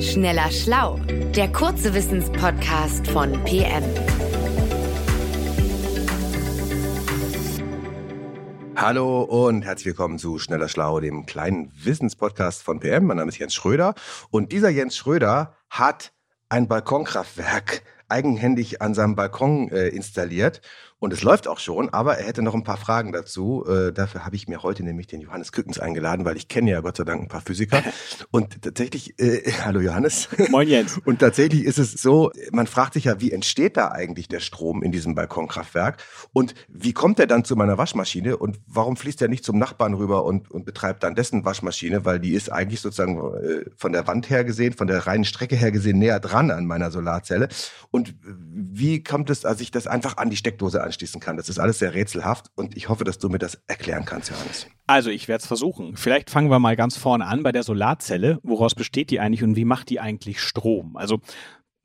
Schneller Schlau, der kurze Wissenspodcast von PM. Hallo und herzlich willkommen zu Schneller Schlau, dem kleinen Wissenspodcast von PM. Mein Name ist Jens Schröder und dieser Jens Schröder hat ein Balkonkraftwerk eigenhändig an seinem Balkon äh, installiert und es läuft auch schon, aber er hätte noch ein paar Fragen dazu. Äh, dafür habe ich mir heute nämlich den Johannes Kückens eingeladen, weil ich kenne ja Gott sei Dank ein paar Physiker. Und tatsächlich, äh, hallo Johannes. Moin Jens. Und tatsächlich ist es so, man fragt sich ja, wie entsteht da eigentlich der Strom in diesem Balkonkraftwerk? Und wie kommt er dann zu meiner Waschmaschine? Und warum fließt er nicht zum Nachbarn rüber und, und betreibt dann dessen Waschmaschine? Weil die ist eigentlich sozusagen äh, von der Wand her gesehen, von der reinen Strecke her gesehen näher dran an meiner Solarzelle. Und wie kommt es, als ich das einfach an die Steckdose anschließen kann. Das ist alles sehr rätselhaft und ich hoffe, dass du mir das erklären kannst, Johannes. Also ich werde es versuchen. Vielleicht fangen wir mal ganz vorne an bei der Solarzelle. Woraus besteht die eigentlich und wie macht die eigentlich Strom? Also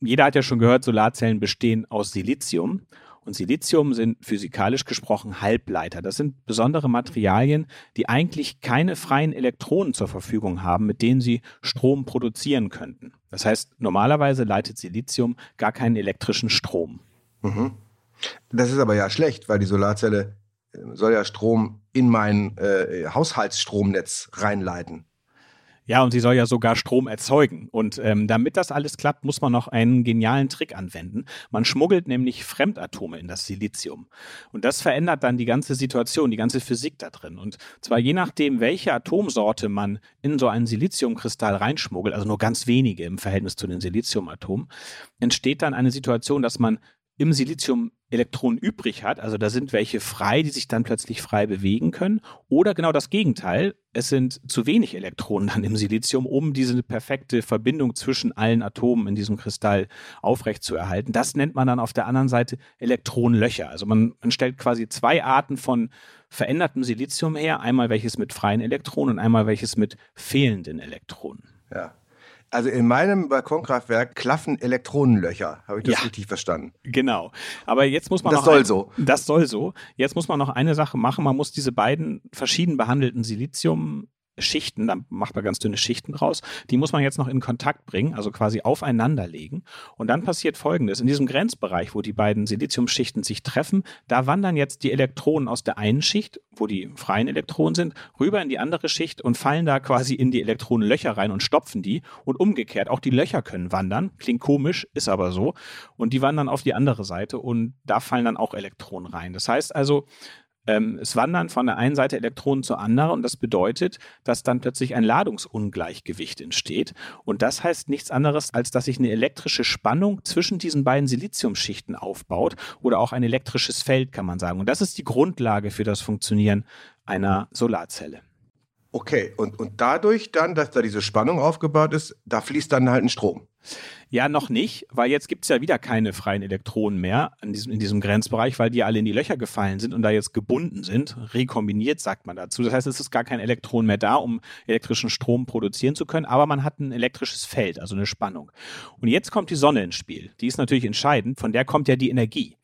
jeder hat ja schon gehört, Solarzellen bestehen aus Silizium. Und Silizium sind physikalisch gesprochen Halbleiter. Das sind besondere Materialien, die eigentlich keine freien Elektronen zur Verfügung haben, mit denen sie Strom produzieren könnten. Das heißt, normalerweise leitet Silizium gar keinen elektrischen Strom. Mhm. Das ist aber ja schlecht, weil die Solarzelle äh, soll ja Strom in mein äh, Haushaltsstromnetz reinleiten. Ja, und sie soll ja sogar Strom erzeugen. Und ähm, damit das alles klappt, muss man noch einen genialen Trick anwenden. Man schmuggelt nämlich Fremdatome in das Silizium. Und das verändert dann die ganze Situation, die ganze Physik da drin. Und zwar je nachdem, welche Atomsorte man in so einen Siliziumkristall reinschmuggelt, also nur ganz wenige im Verhältnis zu den Siliziumatomen, entsteht dann eine Situation, dass man im Silizium Elektronen übrig hat, also da sind welche frei, die sich dann plötzlich frei bewegen können, oder genau das Gegenteil, es sind zu wenig Elektronen dann im Silizium, um diese perfekte Verbindung zwischen allen Atomen in diesem Kristall aufrechtzuerhalten. Das nennt man dann auf der anderen Seite Elektronenlöcher. Also man, man stellt quasi zwei Arten von verändertem Silizium her, einmal welches mit freien Elektronen und einmal welches mit fehlenden Elektronen. Ja. Also in meinem Balkonkraftwerk klaffen Elektronenlöcher. Habe ich das ja, richtig verstanden? Genau. Aber jetzt muss man das noch. Das soll ein, so. Das soll so. Jetzt muss man noch eine Sache machen. Man muss diese beiden verschieden behandelten Silizium Schichten, da macht man ganz dünne Schichten draus, die muss man jetzt noch in Kontakt bringen, also quasi aufeinander legen. Und dann passiert Folgendes. In diesem Grenzbereich, wo die beiden Siliziumschichten sich treffen, da wandern jetzt die Elektronen aus der einen Schicht, wo die freien Elektronen sind, rüber in die andere Schicht und fallen da quasi in die Elektronenlöcher rein und stopfen die. Und umgekehrt, auch die Löcher können wandern. Klingt komisch, ist aber so. Und die wandern auf die andere Seite und da fallen dann auch Elektronen rein. Das heißt also, ähm, es wandern von der einen Seite Elektronen zur anderen und das bedeutet, dass dann plötzlich ein Ladungsungleichgewicht entsteht. Und das heißt nichts anderes, als dass sich eine elektrische Spannung zwischen diesen beiden Siliziumschichten aufbaut oder auch ein elektrisches Feld, kann man sagen. Und das ist die Grundlage für das Funktionieren einer Solarzelle. Okay, und, und dadurch dann, dass da diese Spannung aufgebaut ist, da fließt dann halt ein Strom. Ja, noch nicht, weil jetzt gibt es ja wieder keine freien Elektronen mehr in diesem, in diesem Grenzbereich, weil die alle in die Löcher gefallen sind und da jetzt gebunden sind. Rekombiniert sagt man dazu. Das heißt, es ist gar kein Elektron mehr da, um elektrischen Strom produzieren zu können, aber man hat ein elektrisches Feld, also eine Spannung. Und jetzt kommt die Sonne ins Spiel. Die ist natürlich entscheidend, von der kommt ja die Energie.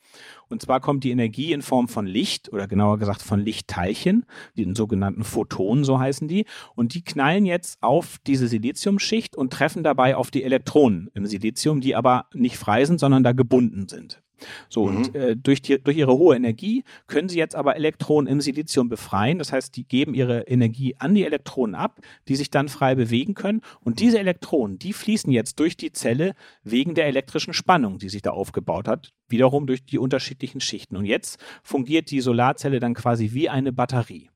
Und zwar kommt die Energie in Form von Licht oder genauer gesagt von Lichtteilchen, den sogenannten Photonen, so heißen die. Und die knallen jetzt auf diese Siliziumschicht und treffen dabei auf die Elektronen im Silizium, die aber nicht frei sind, sondern da gebunden sind. So, mhm. und äh, durch, die, durch ihre hohe Energie können sie jetzt aber Elektronen im Silizium befreien. Das heißt, die geben ihre Energie an die Elektronen ab, die sich dann frei bewegen können. Und diese Elektronen, die fließen jetzt durch die Zelle wegen der elektrischen Spannung, die sich da aufgebaut hat, wiederum durch die unterschiedlichen Schichten. Und jetzt fungiert die Solarzelle dann quasi wie eine Batterie.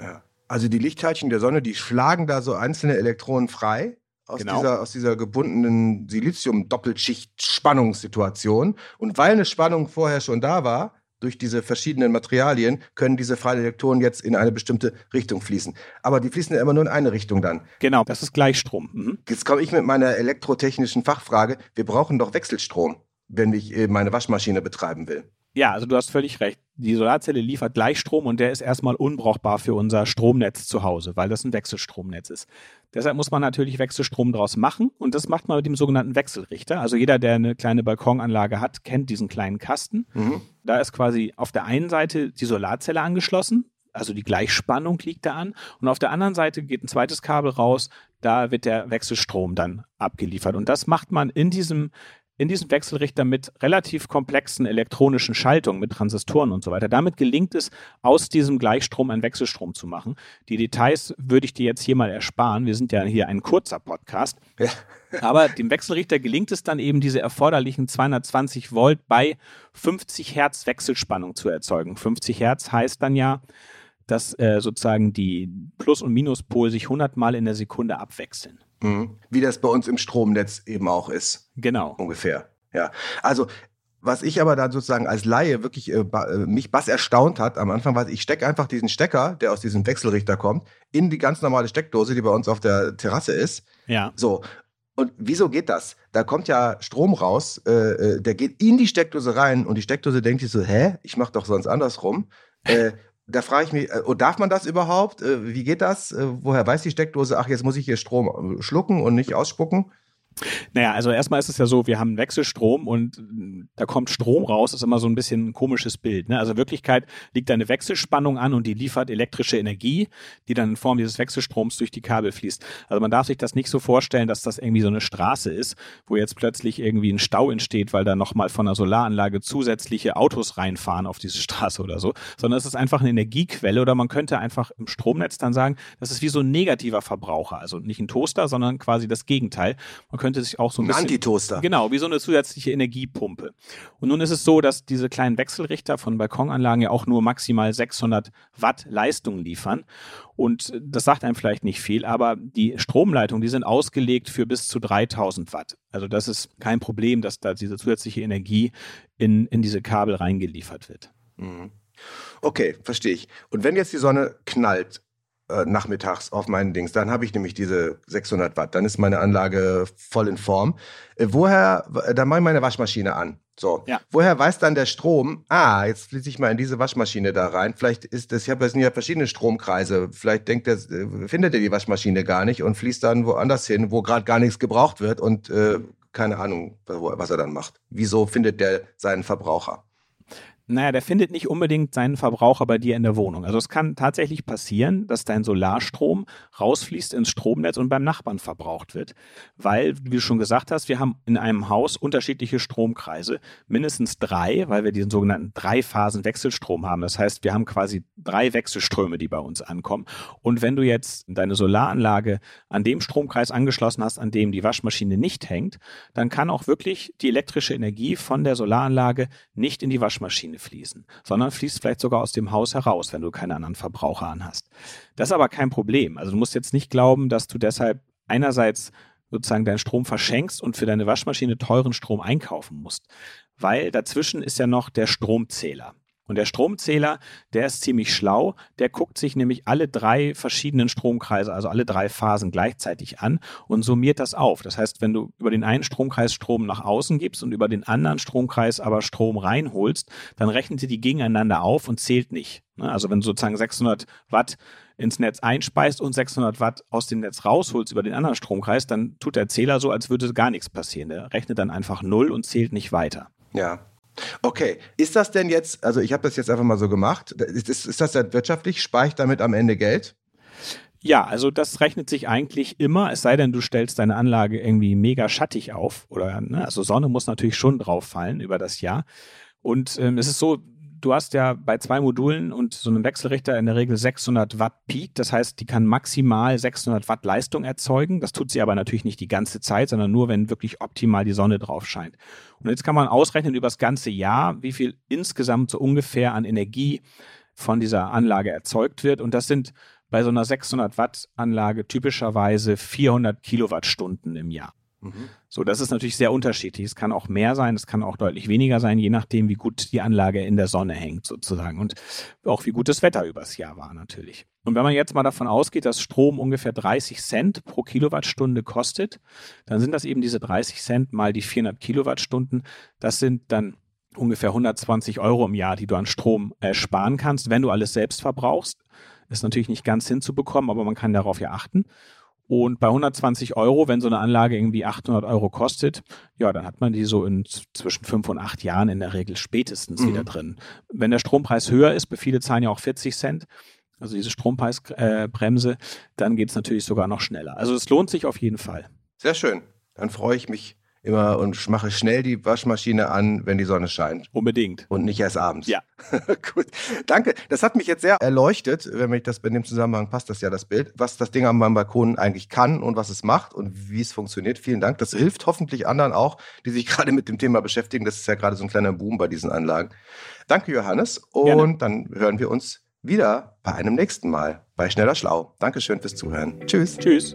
Ja. Also die Lichtteilchen der Sonne, die schlagen da so einzelne Elektronen frei aus, genau. dieser, aus dieser gebundenen Silizium-Doppelschicht-Spannungssituation. Und weil eine Spannung vorher schon da war, durch diese verschiedenen Materialien können diese freien Elektronen jetzt in eine bestimmte Richtung fließen. Aber die fließen ja immer nur in eine Richtung dann. Genau, das ist Gleichstrom. Mhm. Jetzt komme ich mit meiner elektrotechnischen Fachfrage. Wir brauchen doch Wechselstrom, wenn ich äh, meine Waschmaschine betreiben will. Ja, also du hast völlig recht. Die Solarzelle liefert Gleichstrom und der ist erstmal unbrauchbar für unser Stromnetz zu Hause, weil das ein Wechselstromnetz ist. Deshalb muss man natürlich Wechselstrom draus machen und das macht man mit dem sogenannten Wechselrichter. Also jeder, der eine kleine Balkonanlage hat, kennt diesen kleinen Kasten. Mhm. Da ist quasi auf der einen Seite die Solarzelle angeschlossen also die Gleichspannung liegt da an. Und auf der anderen Seite geht ein zweites Kabel raus, da wird der Wechselstrom dann abgeliefert. Und das macht man in diesem in diesem Wechselrichter mit relativ komplexen elektronischen Schaltungen, mit Transistoren und so weiter. Damit gelingt es, aus diesem Gleichstrom einen Wechselstrom zu machen. Die Details würde ich dir jetzt hier mal ersparen. Wir sind ja hier ein kurzer Podcast. Ja. Aber dem Wechselrichter gelingt es dann eben, diese erforderlichen 220 Volt bei 50 Hertz Wechselspannung zu erzeugen. 50 Hertz heißt dann ja, dass äh, sozusagen die Plus- und Minuspol sich 100 Mal in der Sekunde abwechseln. Mhm. Wie das bei uns im Stromnetz eben auch ist. Genau. Ungefähr. Ja. Also, was ich aber da sozusagen als Laie wirklich äh, äh mich was erstaunt hat am Anfang, war, ich stecke einfach diesen Stecker, der aus diesem Wechselrichter kommt, in die ganz normale Steckdose, die bei uns auf der Terrasse ist. Ja. So. Und wieso geht das? Da kommt ja Strom raus, äh, äh der geht in die Steckdose rein und die Steckdose denkt sich so, hä, ich mach doch sonst andersrum. Äh, da frage ich mich, oh, darf man das überhaupt? Äh, wie geht das? Äh, woher weiß die Steckdose, ach, jetzt muss ich hier Strom schlucken und nicht ausspucken? Naja, also erstmal ist es ja so, wir haben Wechselstrom und da kommt Strom raus, ist immer so ein bisschen ein komisches Bild. Ne? Also in Wirklichkeit liegt da eine Wechselspannung an und die liefert elektrische Energie, die dann in Form dieses Wechselstroms durch die Kabel fließt. Also man darf sich das nicht so vorstellen, dass das irgendwie so eine Straße ist, wo jetzt plötzlich irgendwie ein Stau entsteht, weil da nochmal von einer Solaranlage zusätzliche Autos reinfahren auf diese Straße oder so, sondern es ist einfach eine Energiequelle oder man könnte einfach im Stromnetz dann sagen, das ist wie so ein negativer Verbraucher, also nicht ein Toaster, sondern quasi das Gegenteil. Man könnte könnte sich auch so ein, ein bisschen. Antitoaster. Genau, wie so eine zusätzliche Energiepumpe. Und nun ist es so, dass diese kleinen Wechselrichter von Balkonanlagen ja auch nur maximal 600 Watt Leistung liefern. Und das sagt einem vielleicht nicht viel, aber die Stromleitungen, die sind ausgelegt für bis zu 3000 Watt. Also das ist kein Problem, dass da diese zusätzliche Energie in, in diese Kabel reingeliefert wird. Mhm. Okay, verstehe ich. Und wenn jetzt die Sonne knallt, äh, nachmittags auf meinen Dings. Dann habe ich nämlich diese 600 Watt. Dann ist meine Anlage voll in Form. Äh, woher, dann mache ich meine Waschmaschine an. So. Ja. Woher weiß dann der Strom, ah, jetzt fließe ich mal in diese Waschmaschine da rein. Vielleicht ist das, ich habe ja verschiedene Stromkreise. Vielleicht denkt er, äh, findet er die Waschmaschine gar nicht und fließt dann woanders hin, wo gerade gar nichts gebraucht wird und äh, keine Ahnung, was er dann macht. Wieso findet der seinen Verbraucher? Naja, der findet nicht unbedingt seinen Verbraucher bei dir in der Wohnung. Also es kann tatsächlich passieren, dass dein Solarstrom rausfließt ins Stromnetz und beim Nachbarn verbraucht wird. Weil, wie du schon gesagt hast, wir haben in einem Haus unterschiedliche Stromkreise. Mindestens drei, weil wir diesen sogenannten Drei-Phasen-Wechselstrom haben. Das heißt, wir haben quasi drei Wechselströme, die bei uns ankommen. Und wenn du jetzt deine Solaranlage an dem Stromkreis angeschlossen hast, an dem die Waschmaschine nicht hängt, dann kann auch wirklich die elektrische Energie von der Solaranlage nicht in die Waschmaschine fließen, sondern fließt vielleicht sogar aus dem Haus heraus, wenn du keine anderen Verbraucher anhast. Das ist aber kein Problem. Also du musst jetzt nicht glauben, dass du deshalb einerseits sozusagen deinen Strom verschenkst und für deine Waschmaschine teuren Strom einkaufen musst, weil dazwischen ist ja noch der Stromzähler. Und der Stromzähler, der ist ziemlich schlau. Der guckt sich nämlich alle drei verschiedenen Stromkreise, also alle drei Phasen gleichzeitig an und summiert das auf. Das heißt, wenn du über den einen Stromkreis Strom nach außen gibst und über den anderen Stromkreis aber Strom reinholst, dann rechnet sie die gegeneinander auf und zählt nicht. Ne? Also wenn du sozusagen 600 Watt ins Netz einspeist und 600 Watt aus dem Netz rausholst über den anderen Stromkreis, dann tut der Zähler so, als würde gar nichts passieren. Der rechnet dann einfach null und zählt nicht weiter. Ja, Okay, ist das denn jetzt, also ich habe das jetzt einfach mal so gemacht, ist, ist das denn wirtschaftlich? Spare ich damit am Ende Geld? Ja, also das rechnet sich eigentlich immer, es sei denn, du stellst deine Anlage irgendwie mega schattig auf oder, ne, also Sonne muss natürlich schon drauf fallen über das Jahr. Und ähm, es ist so, du hast ja bei zwei Modulen und so einem Wechselrichter in der Regel 600 Watt Peak. Das heißt, die kann maximal 600 Watt Leistung erzeugen. Das tut sie aber natürlich nicht die ganze Zeit, sondern nur, wenn wirklich optimal die Sonne drauf scheint. Und jetzt kann man ausrechnen über das ganze Jahr, wie viel insgesamt so ungefähr an Energie von dieser Anlage erzeugt wird. Und das sind bei so einer 600 Watt Anlage typischerweise 400 Kilowattstunden im Jahr. Mhm. So, das ist natürlich sehr unterschiedlich. Es kann auch mehr sein, es kann auch deutlich weniger sein, je nachdem, wie gut die Anlage in der Sonne hängt sozusagen und auch wie gut das Wetter übers Jahr war natürlich. Und wenn man jetzt mal davon ausgeht, dass Strom ungefähr 30 Cent pro Kilowattstunde kostet, dann sind das eben diese 30 Cent mal die 400 Kilowattstunden. Das sind dann ungefähr 120 Euro im Jahr, die du an Strom äh, sparen kannst, wenn du alles selbst verbrauchst. Ist natürlich nicht ganz hinzubekommen, aber man kann darauf ja achten. Und bei 120 Euro, wenn so eine Anlage irgendwie 800 Euro kostet, ja, dann hat man die so in zwischen fünf und acht Jahren in der Regel spätestens mhm. wieder drin. Wenn der Strompreis höher ist, viele zahlen ja auch 40 Cent, also diese Strompreisbremse, äh, dann geht es natürlich sogar noch schneller. Also es lohnt sich auf jeden Fall. Sehr schön. Dann freue ich mich immer und mache schnell die Waschmaschine an, wenn die Sonne scheint. Unbedingt. Und nicht erst abends. Ja. Gut. Danke. Das hat mich jetzt sehr erleuchtet, wenn mich das bei dem Zusammenhang passt, das ja das Bild, was das Ding an meinem Balkon eigentlich kann und was es macht und wie es funktioniert. Vielen Dank. Das hilft hoffentlich anderen auch, die sich gerade mit dem Thema beschäftigen. Das ist ja gerade so ein kleiner Boom bei diesen Anlagen. Danke, Johannes. Und Gerne. dann hören wir uns wieder bei einem nächsten Mal bei Schneller Schlau. Dankeschön fürs Zuhören. Tschüss. Tschüss.